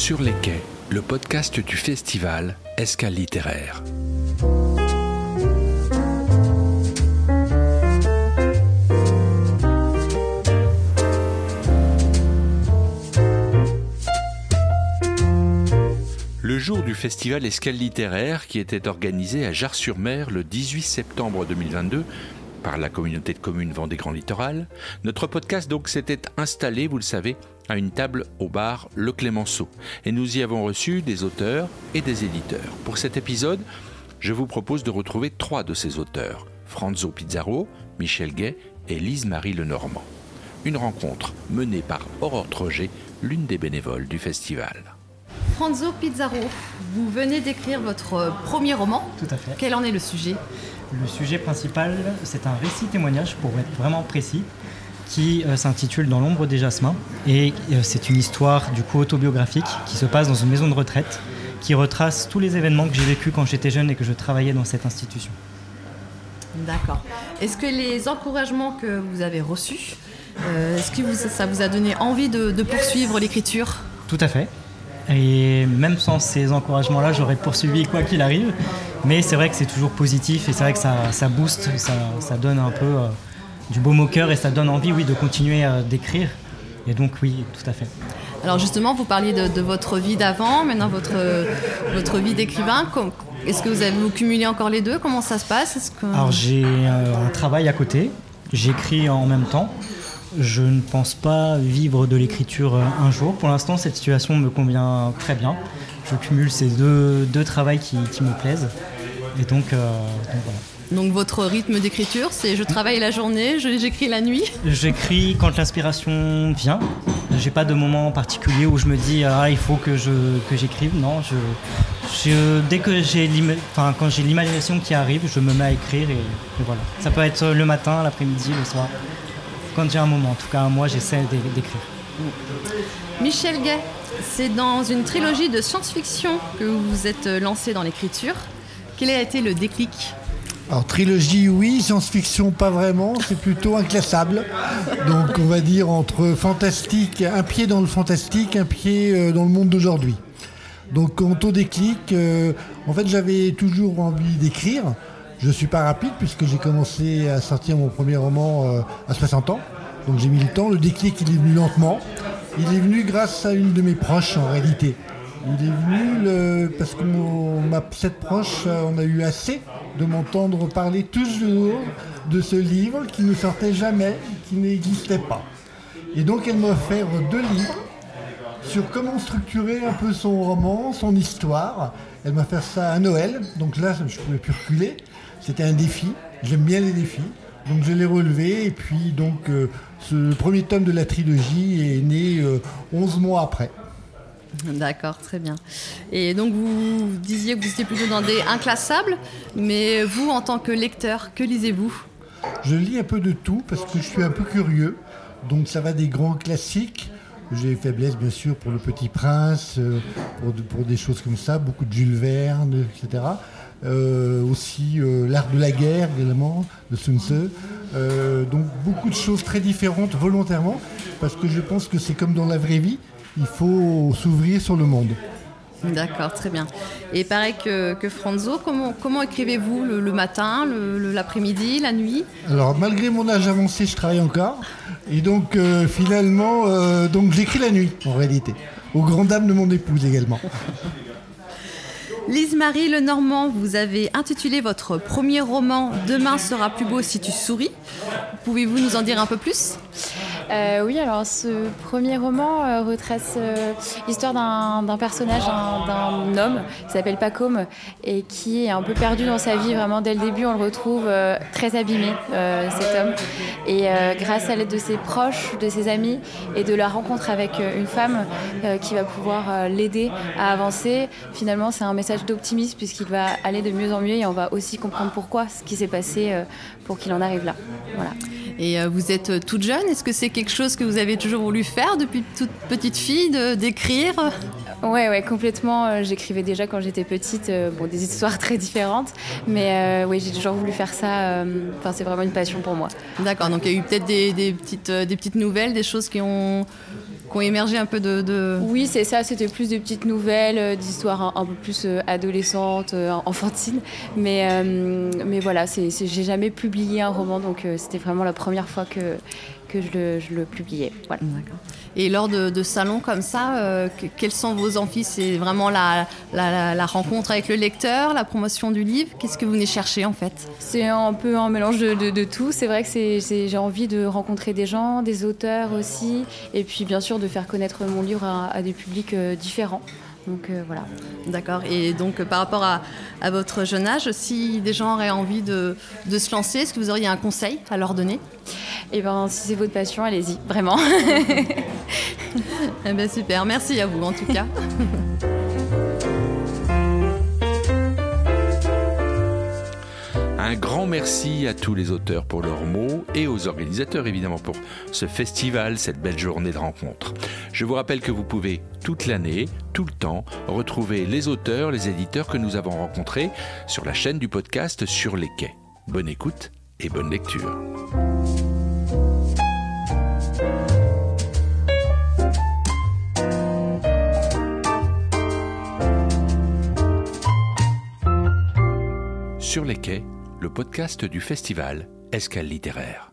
Quai, le podcast du festival Escale littéraire. Le jour du festival Escale littéraire qui était organisé à Jars-sur-Mer le 18 septembre 2022 par la communauté de communes Vendée Grand Littoral, notre podcast donc s'était installé, vous le savez, à une table au bar Le Clémenceau. Et nous y avons reçu des auteurs et des éditeurs. Pour cet épisode, je vous propose de retrouver trois de ces auteurs, Franzo Pizarro, Michel Gay et Lise-Marie Lenormand. Une rencontre menée par Aurore Troget, l'une des bénévoles du festival. Franzo Pizarro, vous venez d'écrire votre premier roman. Tout à fait. Quel en est le sujet? Le sujet principal, c'est un récit témoignage, pour être vraiment précis, qui euh, s'intitule Dans l'ombre des jasmins. Et euh, c'est une histoire du coup autobiographique qui se passe dans une maison de retraite, qui retrace tous les événements que j'ai vécus quand j'étais jeune et que je travaillais dans cette institution. D'accord. Est-ce que les encouragements que vous avez reçus, euh, est-ce que vous- ça vous a donné envie de, de poursuivre l'écriture? Tout à fait. Et même sans ces encouragements-là, j'aurais poursuivi quoi qu'il arrive. Mais c'est vrai que c'est toujours positif et c'est vrai que ça, ça booste, ça, ça donne un peu euh, du baume au cœur et ça donne envie, oui, de continuer à d'écrire. Et donc, oui, tout à fait. Alors justement, vous parliez de, de votre vie d'avant, maintenant votre, votre vie d'écrivain. Est-ce que vous avez vous cumulez encore les deux? Comment ça se passe? Que... Alors, j'ai euh, un travail à côté, j'écris en même temps. Je ne pense pas vivre de l'écriture euh, un jour. Pour l'instant, cette situation me convient très bien. Je cumule ces deux, deux travails qui, qui me plaisent. Et donc, euh, donc voilà. Donc votre rythme d'écriture, c'est je travaille la journée, j'écris la nuit J'écris quand l'inspiration vient. J'ai pas de moment particulier où je me dis ah il faut que je que j'écrive. Non, je, je- dès que j'ai enfin quand j'ai l'imagination qui arrive, je me mets à écrire et, et voilà. Ça peut être le matin, l'après-midi, le soir. Quand j'ai un moment. En tout cas, moi j'essaie d'é- d'écrire. Michel Gay, c'est dans une trilogie de science-fiction que vous vous êtes lancé dans l'écriture. Quel a été le déclic Alors trilogie oui, science-fiction pas vraiment, c'est plutôt inclassable. Donc on va dire entre fantastique, un pied dans le fantastique, un pied euh, dans le monde d'aujourd'hui. Donc quant au déclic, euh, en fait j'avais toujours envie d'écrire. Je suis pas rapide puisque j'ai commencé à sortir mon premier roman euh, à 60 ans. Donc j'ai mis le temps. Le déclic il est venu lentement. Il est venu grâce à une de mes proches en réalité. Il est venu parce que ma cette proche, euh, on a eu assez de m'entendre parler toujours de ce livre qui ne sortait jamais, qui n'existait pas. Et donc elle m'a offert deux livres sur comment structurer un peu son roman, son histoire. Elle m'a fait ça à Noël, donc là je ne pouvais plus reculer. C'était un défi, j'aime bien les défis. Donc je l'ai relevé et puis donc euh, ce premier tome de la trilogie est né euh, 11 mois après. D'accord, très bien. Et donc vous disiez que vous étiez plutôt dans des inclassables, mais vous en tant que lecteur, que lisez-vous? Je lis un peu de tout parce que je suis un peu curieux. Donc ça va des grands classiques. J'ai faiblesse bien sûr pour Le Petit Prince, euh, pour, de- pour des choses comme ça, beaucoup de Jules Verne, etc. Euh, aussi euh, L'Art de la guerre également, de Sun Tzu. Donc beaucoup de choses très différentes volontairement parce que je pense que c'est comme dans la vraie vie, il faut s'ouvrir sur le monde. D'accord, très bien. Et pareil que, que Franzo, comment, comment écrivez-vous le, le matin, l'après-midi, la nuit? Alors malgré mon âge avancé, je travaille encore. Et donc euh, finalement, euh, donc j'écris la nuit en réalité. Au grand dam de mon épouse également. Lise-Marie Lenormand, vous avez intitulé votre premier roman Demain sera plus beau si tu souris. Pouvez-vous nous en dire un peu plus? Euh, oui, alors ce premier roman euh, retrace euh, l'histoire d'un personnage, un- d'un homme qui s'appelle Pacôme et qui est un peu perdu dans sa vie. Vraiment, dès le début, on le retrouve euh, très abîmé, euh, cet homme. Et euh, grâce à l'aide de ses proches, de ses amis et de la rencontre avec une femme qui va pouvoir l'aider à avancer, finalement, c'est un message d'optimisme puisqu'il va aller de mieux en mieux et on va aussi comprendre pourquoi ce qui s'est passé pour qu'il en arrive là. Voilà. Et euh, vous êtes euh, toute jeune. Est-ce que c'est quelque chose que vous avez toujours voulu faire depuis toute petite fille, de- d'écrire? Ouais, ouais, complètement. Euh, J'écrivais déjà quand j'étais petite, bon, des histoires très différentes, mais euh, oui, j'ai toujours voulu faire ça. Enfin, c'est vraiment une passion pour moi. D'accord, donc il y a eu peut-être des, des petites, des petites nouvelles, des choses qui ont ont émergé un peu de. Oui, c'est ça. C'était plus des petites nouvelles, d'histoires un, peu plus adolescentes, enfantines. Mais, mais voilà, j'ai jamais publié un roman, donc c'était vraiment la première fois que, que je le, je le publiais. Voilà. Et lors de, salons comme ça, euh, quels sont vos envies? C'est vraiment la, la, rencontre avec le lecteur, la promotion du livre? Qu'est-ce que vous venez chercher en fait? C'est un peu un mélange de, de, tout. C'est vrai que j'ai envie de rencontrer des gens, des auteurs aussi, et puis bien sûr de faire connaître mon livre à, des publics euh, différents. Donc euh, voilà. D'accord. Et donc par rapport à, à, votre jeune âge, si des gens auraient envie de, de se lancer, est-ce que vous auriez un conseil à leur donner? Eh bien, si c'est votre passion, allez-y, vraiment. eh bien, super. Merci à vous en tout cas. Un grand merci à tous les auteurs pour leurs mots et aux organisateurs évidemment pour ce festival, cette belle journée de rencontre. Je vous rappelle que vous pouvez toute l'année, tout le temps, retrouver les auteurs, les éditeurs que nous avons rencontrés sur la chaîne du podcast Sur les quais. Bonne écoute et bonne lecture. Sur les quais, le podcast du festival Escale littéraire.